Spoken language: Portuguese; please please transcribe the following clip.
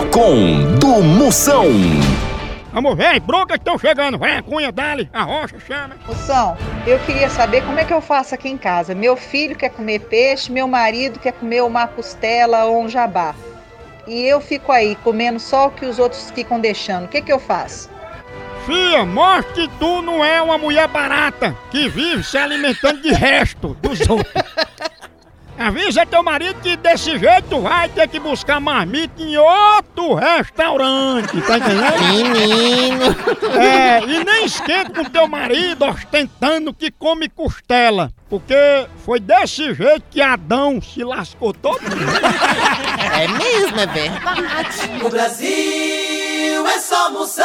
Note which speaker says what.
Speaker 1: Procon do Moção.
Speaker 2: Vamos ver, as broncas estão chegando. A cunha, dali, a rocha, chama.
Speaker 3: Moção, eu queria saber como é que eu faço aqui em casa. Meu filho quer comer peixe, meu marido quer comer uma costela ou um jabá. E eu fico aí comendo só o que os outros ficam deixando. O que, que eu faço?
Speaker 2: Fia, mostre que tu não é uma mulher barata que vive se alimentando de resto dos outros. Avisa teu marido que desse jeito vai ter que buscar marmita em outro restaurante, tá entendendo?
Speaker 4: Menino!
Speaker 2: É, e nem esquenta com teu marido ostentando que come costela. Porque foi desse jeito que Adão se lascou todo.
Speaker 4: É mesmo, é verdade.
Speaker 5: No Brasil é só moção.